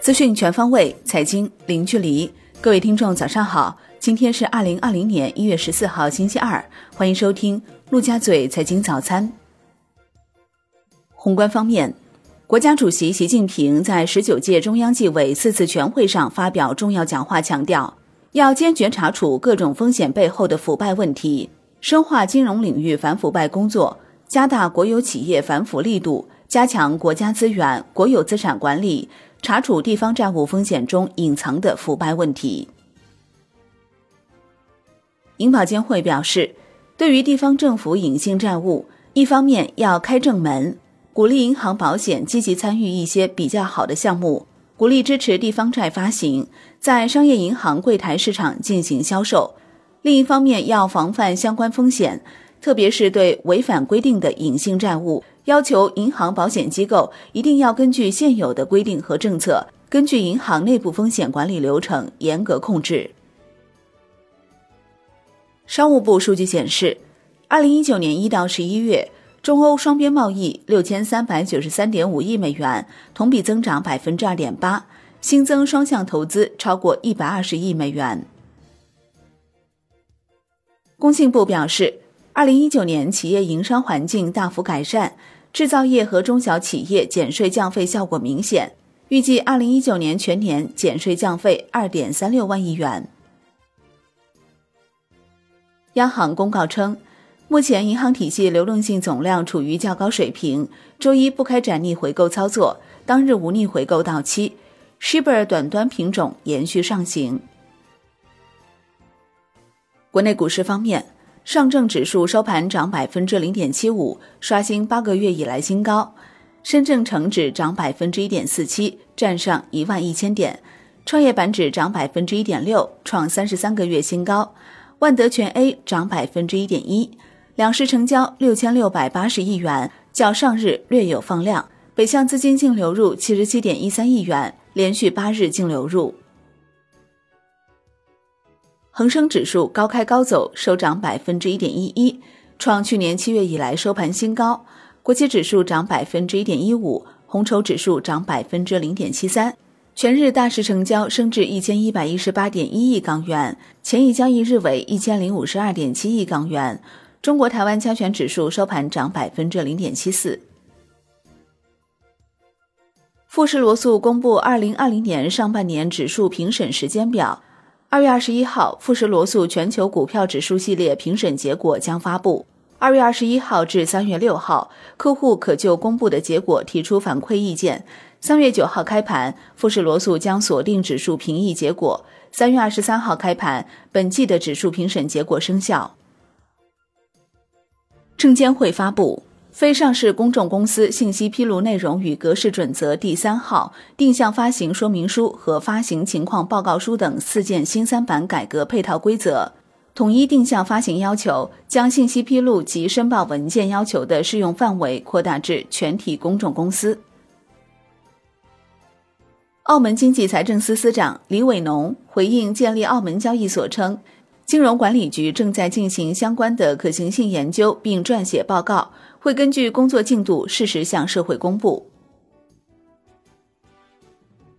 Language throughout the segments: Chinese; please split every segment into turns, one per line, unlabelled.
资讯全方位，财经零距离。各位听众，早上好！今天是二零二零年一月十四号，星期二。欢迎收听陆家嘴财经早餐。宏观方面，国家主席习近平在十九届中央纪委四次全会上发表重要讲话，强调要坚决查处各种风险背后的腐败问题，深化金融领域反腐败工作，加大国有企业反腐力度，加强国家资源、国有资产管理。查处地方债务风险中隐藏的腐败问题。银保监会表示，对于地方政府隐性债务，一方面要开正门，鼓励银行保险积极参与一些比较好的项目，鼓励支持地方债发行，在商业银行柜台市场进行销售；另一方面要防范相关风险，特别是对违反规定的隐性债务。要求银行、保险机构一定要根据现有的规定和政策，根据银行内部风险管理流程严格控制。商务部数据显示，二零一九年一到十一月，中欧双边贸易六千三百九十三点五亿美元，同比增长百分之二点八，新增双向投资超过一百二十亿美元。工信部表示。二零一九年，企业营商环境大幅改善，制造业和中小企业减税降费效果明显。预计二零一九年全年减税降费二点三六万亿元。央行公告称，目前银行体系流动性总量处于较高水平，周一不开展逆回购操作，当日无逆回购到期。Shibor 短端品种延续上行。国内股市方面。上证指数收盘涨百分之零点七五，刷新八个月以来新高；深证成指涨百分之一点四七，站上一万一千点；创业板指涨百分之一点六，创三十三个月新高；万德全 A 涨百分之一点一，两市成交六千六百八十亿元，较上日略有放量。北向资金净流入七十七点一三亿元，连续八日净流入。恒生指数高开高走，收涨百分之一点一一，创去年七月以来收盘新高。国企指数涨百分之一点一五，红筹指数涨百分之零点七三。全日大市成交升至一千一百一十八点一亿港元，前一交易日为一千零五十二点七亿港元。中国台湾加权指数收盘涨百分之零点七四。富时罗素公布二零二零年上半年指数评审时间表。二月二十一号，富时罗素全球股票指数系列评审结果将发布。二月二十一号至三月六号，客户可就公布的结果提出反馈意见。三月九号开盘，富时罗素将锁定指数评议结果。三月二十三号开盘，本季的指数评审结果生效。证监会发布。非上市公众公司信息披露内容与格式准则第三号定向发行说明书和发行情况报告书等四件新三板改革配套规则，统一定向发行要求，将信息披露及申报文件要求的适用范围扩大至全体公众公司。澳门经济财政司司长李伟农回应建立澳门交易所称，金融管理局正在进行相关的可行性研究，并撰写报告。会根据工作进度适时向社会公布。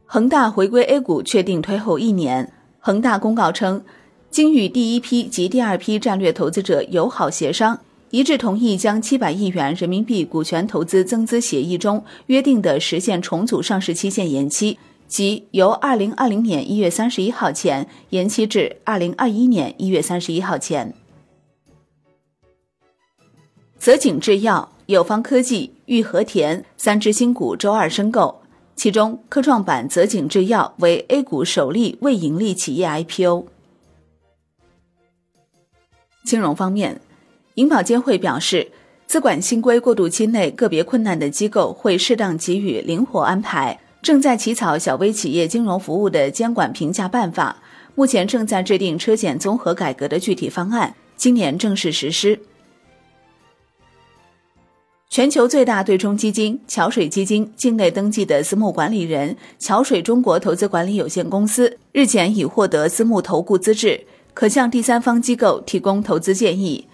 恒大回归 A 股确定推后一年。恒大公告称，经与第一批及第二批战略投资者友好协商，一致同意将七百亿元人民币股权投资增资协议中约定的实现重组上市期限延期，即由二零二零年一月三十一号前延期至二零二一年一月三十一号前。泽景制药、友方科技、玉和田三只新股周二申购，其中科创板泽景制药为 A 股首例未盈利企业 IPO。金融方面，银保监会表示，资管新规过渡期内个别困难的机构会适当给予灵活安排，正在起草小微企业金融服务的监管评价办法，目前正在制定车险综合改革的具体方案，今年正式实施。全球最大对冲基金桥水基金境内登记的私募管理人桥水中国投资管理有限公司日前已获得私募投顾资质，可向第三方机构提供投资建议。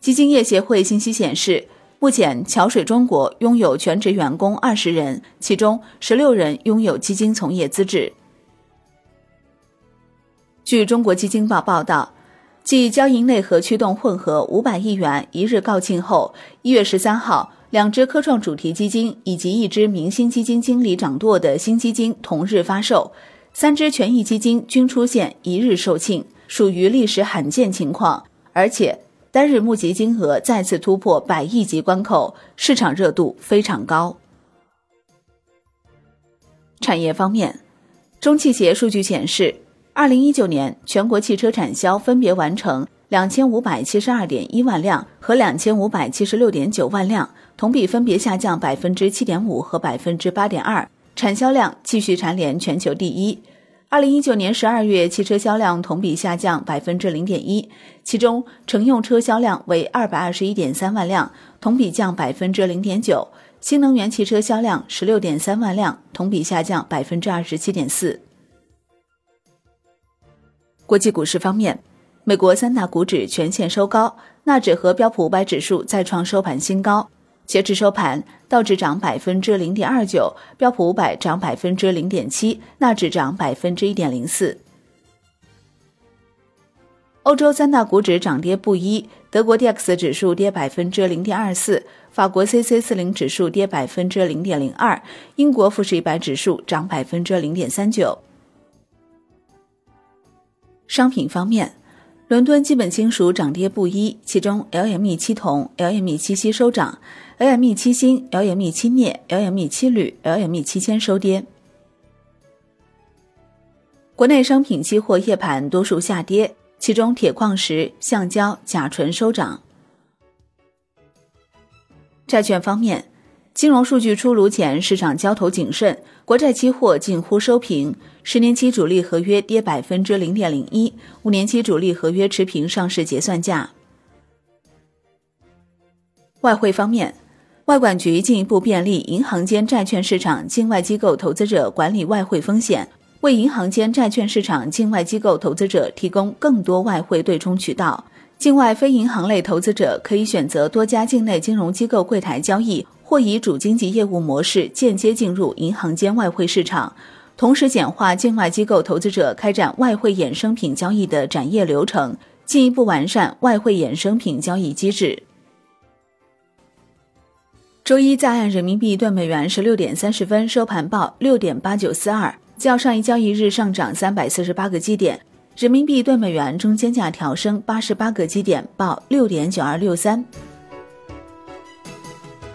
基金业协会信息显示，目前，桥水中国拥有全职员工二十人，其中十六人拥有基金从业资质。据中国基金报报道，继交银内核驱动混合五百亿元一日告罄后，一月十三号，两只科创主题基金以及一支明星基金经理掌舵的新基金同日发售，三只权益基金均出现一日售罄，属于历史罕见情况，而且。单日募集金额再次突破百亿级关口，市场热度非常高。产业方面，中汽协数据显示，二零一九年全国汽车产销分别完成两千五百七十二点一万辆和两千五百七十六点九万辆，同比分别下降百分之七点五和百分之八点二，产销量继续蝉联全球第一。二零一九年十二月，汽车销量同比下降百分之零点一，其中乘用车销量为二百二十一点三万辆，同比降百分之零点九；新能源汽车销量十六点三万辆，同比下降百分之二十七点四。国际股市方面，美国三大股指全线收高，纳指和标普五百指数再创收盘新高。截至收盘，道指涨百分之零点二九，标普五百涨百分之零点七，纳指涨百分之一点零四。欧洲三大股指涨跌不一，德国 D X 指数跌百分之零点二四，法国 C C 四零指数跌百分之零点零二，英国富时一百指数涨百分之零点三九。商品方面。伦敦基本金属涨跌不一，其中 LME 七铜、LME 七锡收涨，LME 七锌、LME 七镍、LME 七铝、LME 七铅收跌。国内商品期货夜盘多数下跌，其中铁矿石、橡胶、甲醇收涨。债券方面。金融数据出炉前，市场交投谨慎，国债期货近乎收平，十年期主力合约跌百分之零点零一，五年期主力合约持平上市结算价。外汇方面，外管局进一步便利银行间债券市场境外机构投资者管理外汇风险，为银行间债券市场境外机构投资者提供更多外汇对冲渠道。境外非银行类投资者可以选择多家境内金融机构柜台交易。或以主经济业务模式间接进入银行间外汇市场，同时简化境外机构投资者开展外汇衍生品交易的展业流程，进一步完善外汇衍生品交易机制。周一在岸人民币兑美元十六点三十分收盘报六点八九四二，较上一交易日上涨三百四十八个基点，人民币兑美元中间价调升八十八个基点，报六点九二六三。